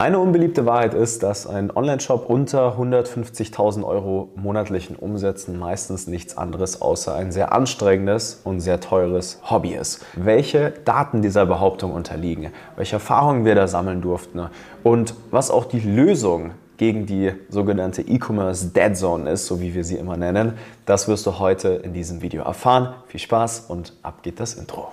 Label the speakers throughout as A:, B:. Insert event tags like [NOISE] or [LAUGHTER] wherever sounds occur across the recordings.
A: Eine unbeliebte Wahrheit ist, dass ein Online-Shop unter 150.000 Euro monatlichen Umsätzen meistens nichts anderes außer ein sehr anstrengendes und sehr teures Hobby ist. Welche Daten dieser Behauptung unterliegen, welche Erfahrungen wir da sammeln durften und was auch die Lösung gegen die sogenannte E-Commerce Dead Zone ist, so wie wir sie immer nennen, das wirst du heute in diesem Video erfahren. Viel Spaß und ab geht das Intro.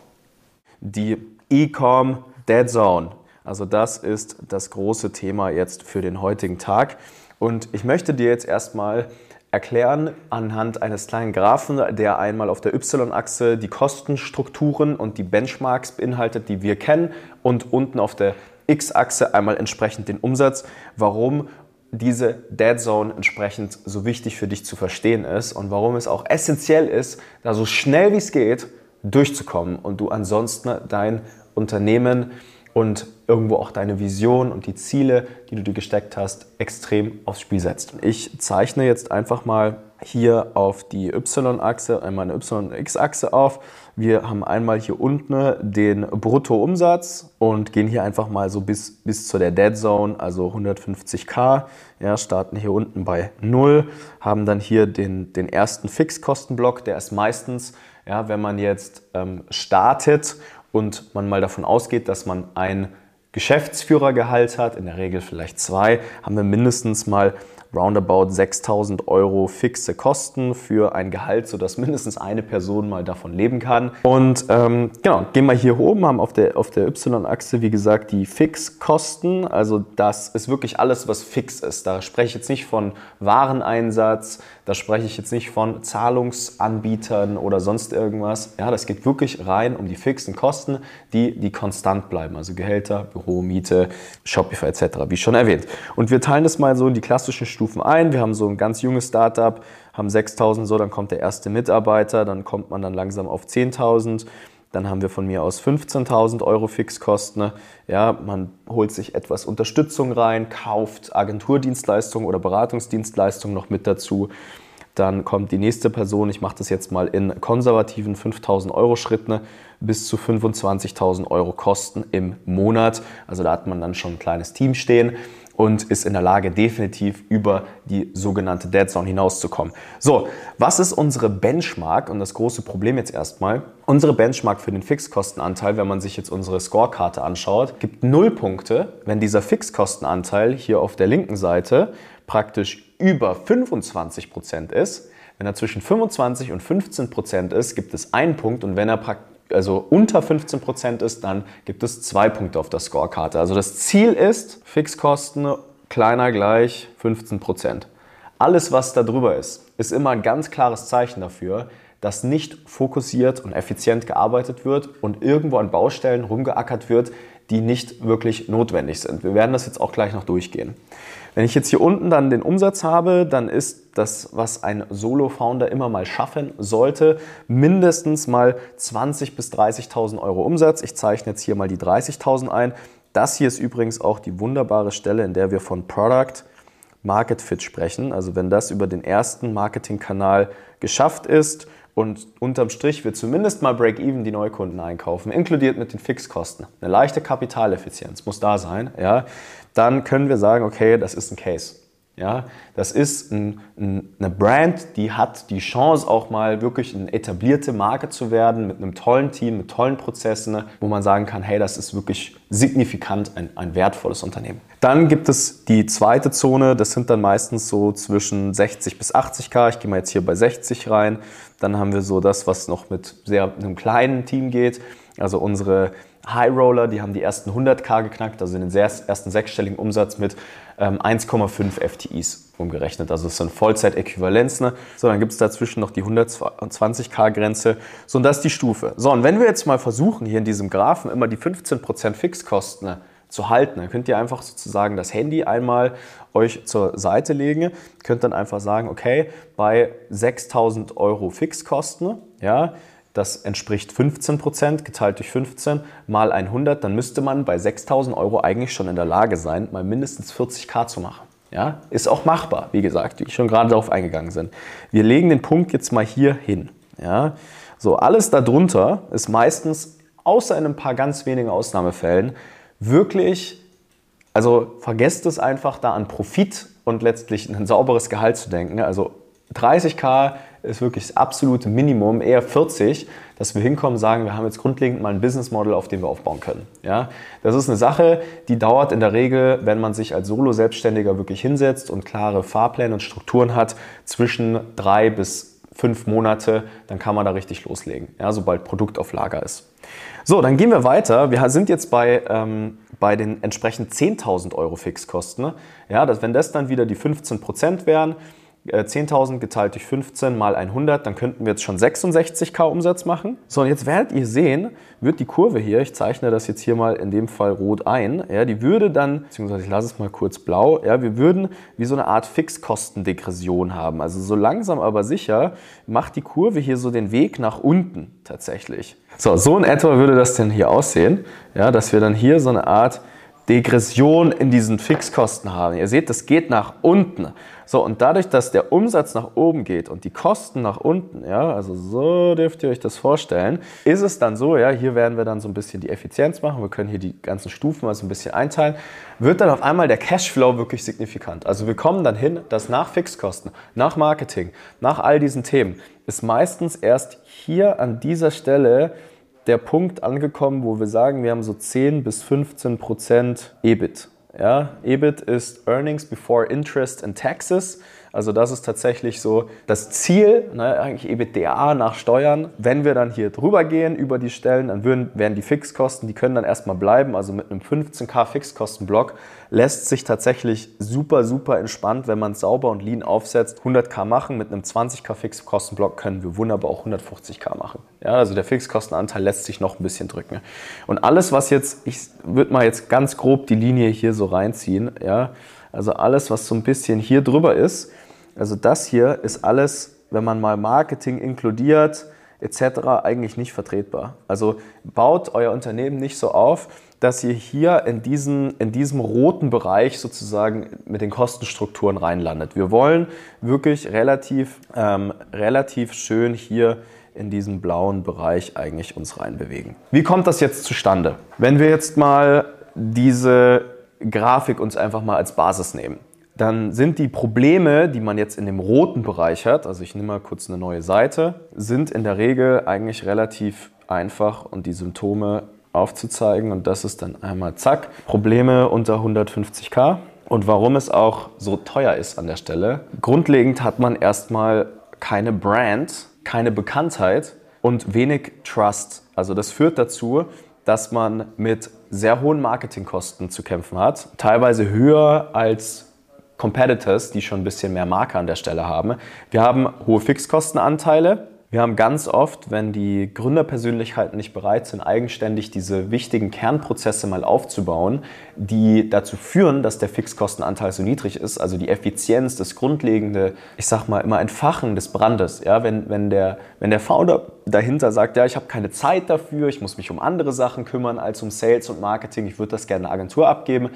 A: Die E-Com Dead Zone also das ist das große Thema jetzt für den heutigen Tag. Und ich möchte dir jetzt erstmal erklären anhand eines kleinen Graphen, der einmal auf der Y-Achse die Kostenstrukturen und die Benchmarks beinhaltet, die wir kennen, und unten auf der X-Achse einmal entsprechend den Umsatz, warum diese Dead Zone entsprechend so wichtig für dich zu verstehen ist und warum es auch essentiell ist, da so schnell wie es geht durchzukommen und du ansonsten dein Unternehmen und irgendwo auch deine Vision und die Ziele, die du dir gesteckt hast, extrem aufs Spiel setzt. Ich zeichne jetzt einfach mal hier auf die Y-Achse, einmal eine Y- und X-Achse auf. Wir haben einmal hier unten den Bruttoumsatz und gehen hier einfach mal so bis, bis zu der Dead Zone, also 150k. Ja, starten hier unten bei 0, haben dann hier den, den ersten Fixkostenblock, der ist meistens, ja, wenn man jetzt ähm, startet und man mal davon ausgeht, dass man ein Geschäftsführergehalt hat, in der Regel vielleicht zwei, haben wir mindestens mal roundabout 6000 Euro fixe Kosten für ein Gehalt, sodass [LAUGHS] mindestens eine Person mal davon leben kann. Und ähm, genau, gehen wir hier oben, haben auf der, auf der Y-Achse, wie gesagt, die Fixkosten. Also das ist wirklich alles, was fix ist. Da spreche ich jetzt nicht von Wareneinsatz, da spreche ich jetzt nicht von Zahlungsanbietern oder sonst irgendwas. Ja, das geht wirklich rein um die fixen Kosten, die, die konstant bleiben. Also Gehälter, Büro, Miete, Shopify etc., wie schon erwähnt. Und wir teilen das mal so in die klassischen Stufen ein. Wir haben so ein ganz junges Startup, haben 6000 so, dann kommt der erste Mitarbeiter, dann kommt man dann langsam auf 10.000. Dann haben wir von mir aus 15.000 Euro Fixkosten. Ja, man holt sich etwas Unterstützung rein, kauft Agenturdienstleistungen oder Beratungsdienstleistungen noch mit dazu. Dann kommt die nächste Person, ich mache das jetzt mal in konservativen 5000 Euro Schritten, bis zu 25.000 Euro Kosten im Monat. Also da hat man dann schon ein kleines Team stehen und ist in der Lage, definitiv über die sogenannte Dead Zone hinauszukommen. So, was ist unsere Benchmark? Und das große Problem jetzt erstmal. Unsere Benchmark für den Fixkostenanteil, wenn man sich jetzt unsere Scorekarte anschaut, gibt 0 Punkte, wenn dieser Fixkostenanteil hier auf der linken Seite praktisch über 25 Prozent ist. Wenn er zwischen 25 und 15 Prozent ist, gibt es einen Punkt und wenn er praktisch also unter 15 Prozent ist, dann gibt es zwei Punkte auf der Scorekarte. Also das Ziel ist, Fixkosten kleiner gleich 15%. Prozent. Alles, was da drüber ist, ist immer ein ganz klares Zeichen dafür, dass nicht fokussiert und effizient gearbeitet wird und irgendwo an Baustellen rumgeackert wird, die nicht wirklich notwendig sind. Wir werden das jetzt auch gleich noch durchgehen. Wenn ich jetzt hier unten dann den Umsatz habe, dann ist das, was ein Solo-Founder immer mal schaffen sollte, mindestens mal 20.000 bis 30.000 Euro Umsatz. Ich zeichne jetzt hier mal die 30.000 ein. Das hier ist übrigens auch die wunderbare Stelle, in der wir von Product Market Fit sprechen. Also wenn das über den ersten Marketingkanal geschafft ist und unterm Strich wir zumindest mal Break-Even die Neukunden einkaufen, inkludiert mit den Fixkosten. Eine leichte Kapitaleffizienz muss da sein. Ja dann können wir sagen, okay, das ist ein Case. Ja, das ist ein, ein, eine Brand, die hat die Chance, auch mal wirklich eine etablierte Marke zu werden, mit einem tollen Team, mit tollen Prozessen, wo man sagen kann, hey, das ist wirklich signifikant ein, ein wertvolles Unternehmen. Dann gibt es die zweite Zone, das sind dann meistens so zwischen 60 bis 80k. Ich gehe mal jetzt hier bei 60 rein. Dann haben wir so das, was noch mit sehr einem kleinen Team geht. Also unsere High Roller, die haben die ersten 100k geknackt, also den ersten sechsstelligen Umsatz mit ähm, 1,5 FTIs umgerechnet. Also das sind Vollzeitäquivalenzen. So, dann gibt es dazwischen noch die 120k-Grenze. So, und das ist die Stufe. So, und wenn wir jetzt mal versuchen, hier in diesem Graphen immer die 15% Fixkosten zu halten, dann könnt ihr einfach sozusagen das Handy einmal euch zur Seite legen, könnt dann einfach sagen, okay, bei 6000 Euro Fixkosten, ja, das entspricht 15 Prozent geteilt durch 15 mal 100. Dann müsste man bei 6000 Euro eigentlich schon in der Lage sein, mal mindestens 40k zu machen. Ja, ist auch machbar, wie gesagt, wie schon gerade darauf eingegangen bin. Wir legen den Punkt jetzt mal hier hin. Ja, so alles darunter ist meistens, außer in ein paar ganz wenigen Ausnahmefällen, wirklich Also vergesst es einfach, da an Profit und letztlich ein [LAUGHS] sauberes Gehalt zu denken. Also 30k ist wirklich das absolute Minimum, eher 40, dass wir hinkommen sagen, wir haben jetzt grundlegend mal ein Business Model, auf dem wir aufbauen können. Ja? Das ist eine Sache, die dauert in der Regel, wenn man sich als Solo-Selbstständiger wirklich hinsetzt und klare Fahrpläne und Strukturen hat, zwischen drei bis fünf Monate, dann kann man da richtig loslegen, ja, sobald Produkt auf Lager ist. So, dann gehen wir weiter. Wir sind jetzt bei, ähm, bei den entsprechend 10.000 Euro Fixkosten. Ja, dass, wenn das dann wieder die 15 Prozent wären, 10.000 äh, geteilt durch 15 mal 100, dann könnten wir jetzt schon 66k Umsatz machen. So, und jetzt werdet ihr sehen, wird die Kurve hier, ich zeichne das jetzt hier mal in dem Fall rot ein, ja, die würde dann, beziehungsweise ich lasse es mal kurz blau, ja, wir würden wie so eine Art Fixkostendegression haben. Also so langsam aber sicher macht die Kurve hier so den Weg nach unten tatsächlich. So, so in etwa würde das denn hier aussehen, ja, dass wir dann hier so eine Art Degression in diesen Fixkosten haben. Ihr seht, das geht nach unten. So, und dadurch, dass der Umsatz nach oben geht und die Kosten nach unten, ja, also so dürft ihr euch das vorstellen, ist es dann so, ja, hier werden wir dann so ein bisschen die Effizienz machen, wir können hier die ganzen Stufen mal so ein bisschen einteilen, wird dann auf einmal der Cashflow wirklich signifikant. Also wir kommen dann hin, dass nach Fixkosten, nach Marketing, nach all diesen Themen, ist meistens erst hier an dieser Stelle der Punkt angekommen, wo wir sagen, wir haben so 10 bis 15 Prozent EBIT. Ja, EBIT ist Earnings Before Interest and Taxes. Also das ist tatsächlich so das Ziel, ne, eigentlich EBITDA nach Steuern. Wenn wir dann hier drüber gehen über die Stellen, dann würden, werden die Fixkosten, die können dann erstmal bleiben. Also mit einem 15k Fixkostenblock lässt sich tatsächlich super, super entspannt, wenn man es sauber und lean aufsetzt, 100k machen. Mit einem 20k Fixkostenblock können wir wunderbar auch 150k machen. Ja, also der Fixkostenanteil lässt sich noch ein bisschen drücken. Und alles, was jetzt, ich würde mal jetzt ganz grob die Linie hier so reinziehen, ja, also alles, was so ein bisschen hier drüber ist, also das hier ist alles, wenn man mal Marketing inkludiert, etc., eigentlich nicht vertretbar. Also baut euer Unternehmen nicht so auf, dass ihr hier in, diesen, in diesem roten Bereich sozusagen mit den Kostenstrukturen reinlandet. Wir wollen wirklich relativ, ähm, relativ schön hier in diesen blauen Bereich eigentlich uns reinbewegen. Wie kommt das jetzt zustande? Wenn wir jetzt mal diese Grafik uns einfach mal als Basis nehmen, dann sind die Probleme, die man jetzt in dem roten Bereich hat, also ich nehme mal kurz eine neue Seite, sind in der Regel eigentlich relativ einfach und die Symptome aufzuzeigen. Und das ist dann einmal zack, Probleme unter 150k. Und warum es auch so teuer ist an der Stelle. Grundlegend hat man erstmal keine Brand, keine Bekanntheit und wenig Trust. Also das führt dazu, dass man mit sehr hohen Marketingkosten zu kämpfen hat, teilweise höher als Competitors, die schon ein bisschen mehr Marke an der Stelle haben. Wir haben hohe Fixkostenanteile, wir haben ganz oft, wenn die Gründerpersönlichkeiten nicht bereit sind, eigenständig diese wichtigen Kernprozesse mal aufzubauen, die dazu führen, dass der Fixkostenanteil so niedrig ist, also die Effizienz, das grundlegende, ich sag mal immer Entfachen des Brandes. Ja, wenn, wenn, der, wenn der Founder dahinter sagt, ja, ich habe keine Zeit dafür, ich muss mich um andere Sachen kümmern als um Sales und Marketing, ich würde das gerne einer Agentur abgeben.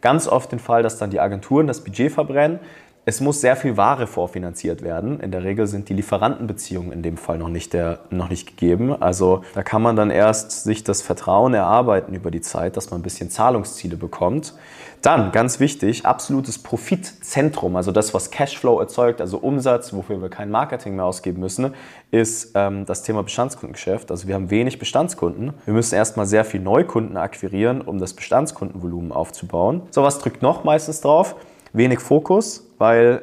A: Ganz oft den Fall, dass dann die Agenturen das Budget verbrennen es muss sehr viel Ware vorfinanziert werden. In der Regel sind die Lieferantenbeziehungen in dem Fall noch nicht, der, noch nicht gegeben. Also da kann man dann erst sich das Vertrauen erarbeiten über die Zeit, dass man ein bisschen Zahlungsziele bekommt. Dann, ganz wichtig, absolutes Profitzentrum, also das, was Cashflow erzeugt, also Umsatz, wofür wir kein Marketing mehr ausgeben müssen, ist ähm, das Thema Bestandskundengeschäft. Also wir haben wenig Bestandskunden. Wir müssen erstmal sehr viel Neukunden akquirieren, um das Bestandskundenvolumen aufzubauen. So, was drückt noch meistens drauf? Wenig Fokus, weil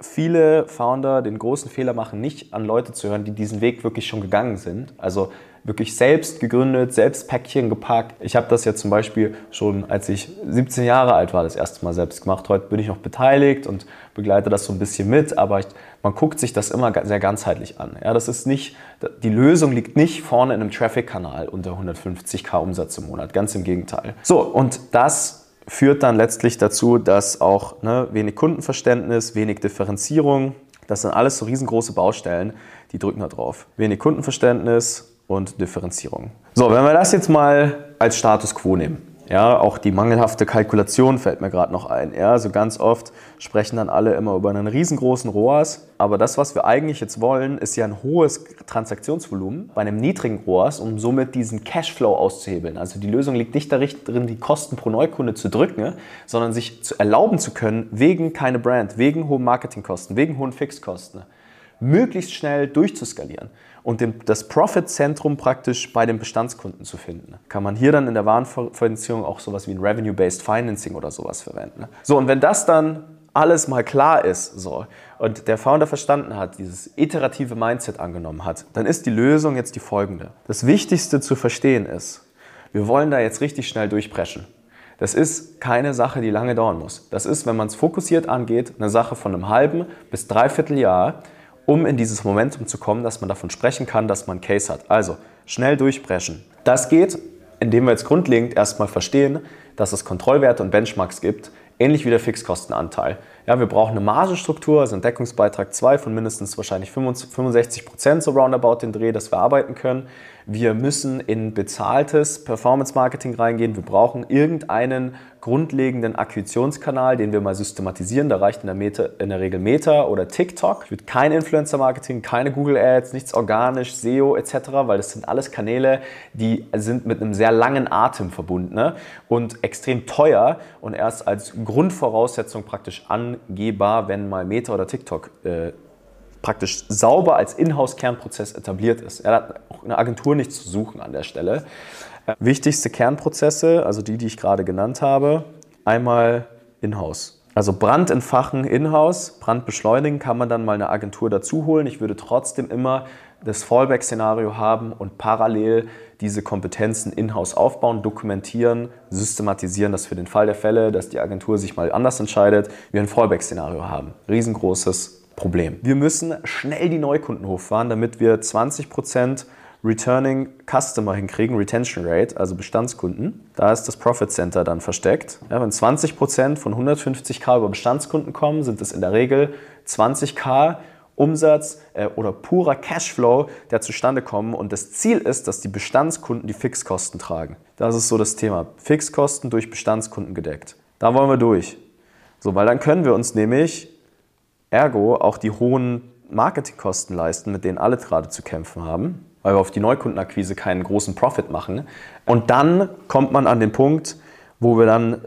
A: viele Founder den großen Fehler machen, nicht an Leute zu hören, die diesen Weg wirklich schon gegangen sind. Also wirklich selbst gegründet, selbst Päckchen gepackt. Ich habe das ja zum Beispiel schon, als ich 17 Jahre alt war, das erste Mal selbst gemacht. Heute bin ich noch beteiligt und begleite das so ein bisschen mit, aber ich, man guckt sich das immer sehr ganzheitlich an. Ja, das ist nicht, die Lösung liegt nicht vorne in einem Traffic-Kanal unter 150k Umsatz im Monat, ganz im Gegenteil. So, und das führt dann letztlich dazu, dass auch ne, wenig Kundenverständnis, wenig Differenzierung, das sind alles so riesengroße Baustellen, die drücken da drauf. Wenig Kundenverständnis und Differenzierung. So, wenn wir das jetzt mal als Status quo nehmen. Ja, auch die mangelhafte Kalkulation fällt mir gerade noch ein. Ja, also ganz oft sprechen dann alle immer über einen riesengroßen ROAS, aber das, was wir eigentlich jetzt wollen, ist ja ein hohes Transaktionsvolumen bei einem niedrigen ROAS, um somit diesen Cashflow auszuhebeln. Also die Lösung liegt nicht darin, die Kosten pro Neukunde zu drücken, sondern sich zu erlauben zu können, wegen keine Brand, wegen hohen Marketingkosten, wegen hohen Fixkosten, möglichst schnell durchzuskalieren und das Profit-Zentrum praktisch bei den Bestandskunden zu finden. Kann man hier dann in der Warenfinanzierung auch sowas wie ein Revenue-Based Financing oder sowas verwenden. So, und wenn das dann alles mal klar ist so, und der Founder verstanden hat, dieses iterative Mindset angenommen hat, dann ist die Lösung jetzt die folgende. Das Wichtigste zu verstehen ist, wir wollen da jetzt richtig schnell durchpreschen. Das ist keine Sache, die lange dauern muss. Das ist, wenn man es fokussiert angeht, eine Sache von einem halben bis dreiviertel Jahr um in dieses Momentum zu kommen, dass man davon sprechen kann, dass man Case hat. Also schnell durchbrechen. Das geht, indem wir jetzt grundlegend erstmal verstehen, dass es Kontrollwerte und Benchmarks gibt, ähnlich wie der Fixkostenanteil. Ja, wir brauchen eine Margenstruktur, also einen Deckungsbeitrag 2 von mindestens wahrscheinlich 65 Prozent, so roundabout den Dreh, dass wir arbeiten können. Wir müssen in bezahltes Performance-Marketing reingehen. Wir brauchen irgendeinen grundlegenden Akquisitionskanal, den wir mal systematisieren. Da reicht in der, Meta, in der Regel Meta oder TikTok. Ich würde kein Influencer-Marketing, keine Google Ads, nichts organisch, SEO etc., weil das sind alles Kanäle, die sind mit einem sehr langen Atem verbunden ne? und extrem teuer und erst als Grundvoraussetzung praktisch angehbar, wenn mal Meta oder TikTok äh, praktisch sauber als Inhouse-Kernprozess etabliert ist. Er hat auch eine Agentur nicht zu suchen an der Stelle. Äh, wichtigste Kernprozesse, also die, die ich gerade genannt habe, einmal Inhouse. Also Brand entfachen Inhouse, Brand beschleunigen kann man dann mal eine Agentur dazu holen. Ich würde trotzdem immer das Fallback-Szenario haben und parallel diese Kompetenzen in-house aufbauen, dokumentieren, systematisieren, dass für den Fall der Fälle, dass die Agentur sich mal anders entscheidet, wir ein Fallback-Szenario haben. Riesengroßes Problem. Wir müssen schnell die Neukunden hochfahren, damit wir 20% Returning Customer hinkriegen, Retention Rate, also Bestandskunden. Da ist das Profit Center dann versteckt. Ja, wenn 20% von 150k über Bestandskunden kommen, sind es in der Regel 20k Umsatz äh, oder purer Cashflow, der zustande kommen. Und das Ziel ist, dass die Bestandskunden die Fixkosten tragen. Das ist so das Thema. Fixkosten durch Bestandskunden gedeckt. Da wollen wir durch. So, weil dann können wir uns nämlich ergo auch die hohen Marketingkosten leisten, mit denen alle gerade zu kämpfen haben, weil wir auf die Neukundenakquise keinen großen Profit machen. Und dann kommt man an den Punkt, wo wir dann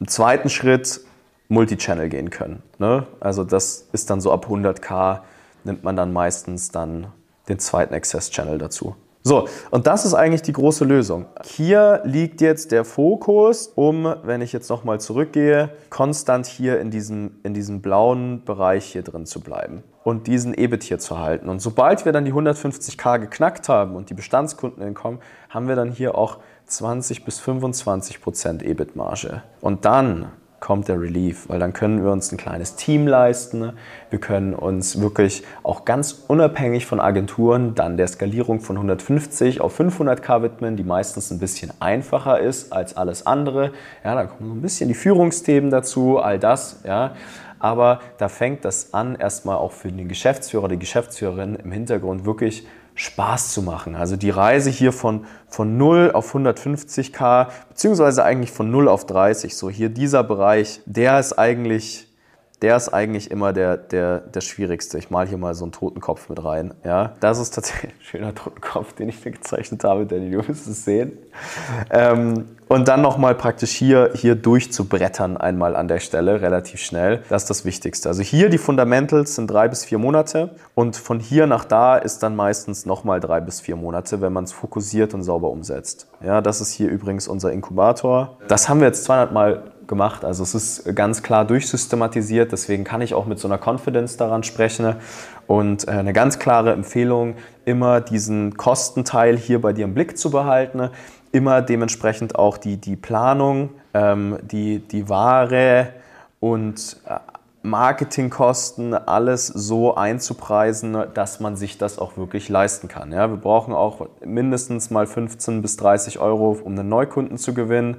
A: im zweiten Schritt Multichannel gehen können. Ne? Also das ist dann so ab 100k nimmt man dann meistens dann den zweiten Access Channel dazu. So, und das ist eigentlich die große Lösung. Hier liegt jetzt der Fokus, um, wenn ich jetzt nochmal zurückgehe, konstant hier in diesem, in diesem blauen Bereich hier drin zu bleiben und diesen EBIT hier zu halten. Und sobald wir dann die 150k geknackt haben und die Bestandskunden entkommen, haben wir dann hier auch 20 bis 25 Prozent EBIT-Marge. Und dann kommt der Relief, weil dann können wir uns ein kleines Team leisten. Wir können uns wirklich auch ganz unabhängig von Agenturen dann der Skalierung von 150 auf 500k widmen, die meistens ein bisschen einfacher ist als alles andere. Ja, da kommen so ein bisschen die Führungsthemen dazu, all das. Ja. Aber da fängt das an, erstmal auch für den Geschäftsführer, die Geschäftsführerin im Hintergrund wirklich Spaß zu machen. Also die Reise hier von, von 0 auf 150k, beziehungsweise eigentlich von 0 auf 30, so hier dieser Bereich, der ist eigentlich der ist eigentlich immer der, der, der schwierigste. Ich male hier mal so einen Totenkopf mit rein. Ja, das ist tatsächlich ein schöner Totenkopf, den ich mir gezeichnet habe, Danny, du wirst es sehen. Ähm, und dann nochmal praktisch hier, hier durchzubrettern einmal an der Stelle, relativ schnell. Das ist das Wichtigste. Also hier die Fundamentals sind drei bis vier Monate und von hier nach da ist dann meistens nochmal drei bis vier Monate, wenn man es fokussiert und sauber umsetzt. Ja, das ist hier übrigens unser Inkubator. Das haben wir jetzt 200 Mal gemacht. Also es ist ganz klar durchsystematisiert, deswegen kann ich auch mit so einer Confidence daran sprechen. Und äh, eine ganz klare Empfehlung, immer diesen Kostenteil hier bei dir im Blick zu behalten, immer dementsprechend auch die, die Planung, ähm, die, die Ware und äh, Marketingkosten, alles so einzupreisen, dass man sich das auch wirklich leisten kann. Ja, wir brauchen auch mindestens mal 15 bis 30 Euro, um einen Neukunden zu gewinnen.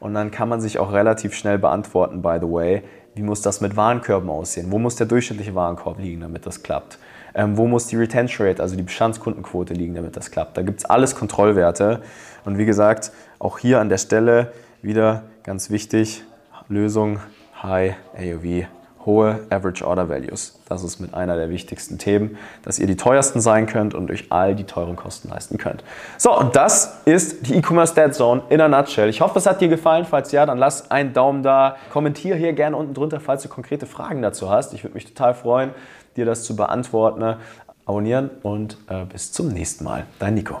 A: Und dann kann man sich auch relativ schnell beantworten, by the way, wie muss das mit Warenkörben aussehen? Wo muss der durchschnittliche Warenkorb liegen, damit das klappt? Ähm, wo muss die Retention Rate, also die Bestandskundenquote liegen, damit das klappt? Da gibt es alles Kontrollwerte. Und wie gesagt, auch hier an der Stelle, wieder ganz wichtig, Lösung High AOV hohe Average Order Values. Das ist mit einer der wichtigsten Themen, dass ihr die teuersten sein könnt und euch all die teuren Kosten leisten könnt. So, und das ist die E-Commerce Dead Zone in a nutshell. Ich hoffe, es hat dir gefallen. Falls ja, dann lass einen Daumen da. Kommentiere hier gerne unten drunter, falls du konkrete Fragen dazu hast. Ich würde mich total freuen, dir das zu beantworten. Abonnieren und äh, bis zum nächsten Mal. Dein Nico.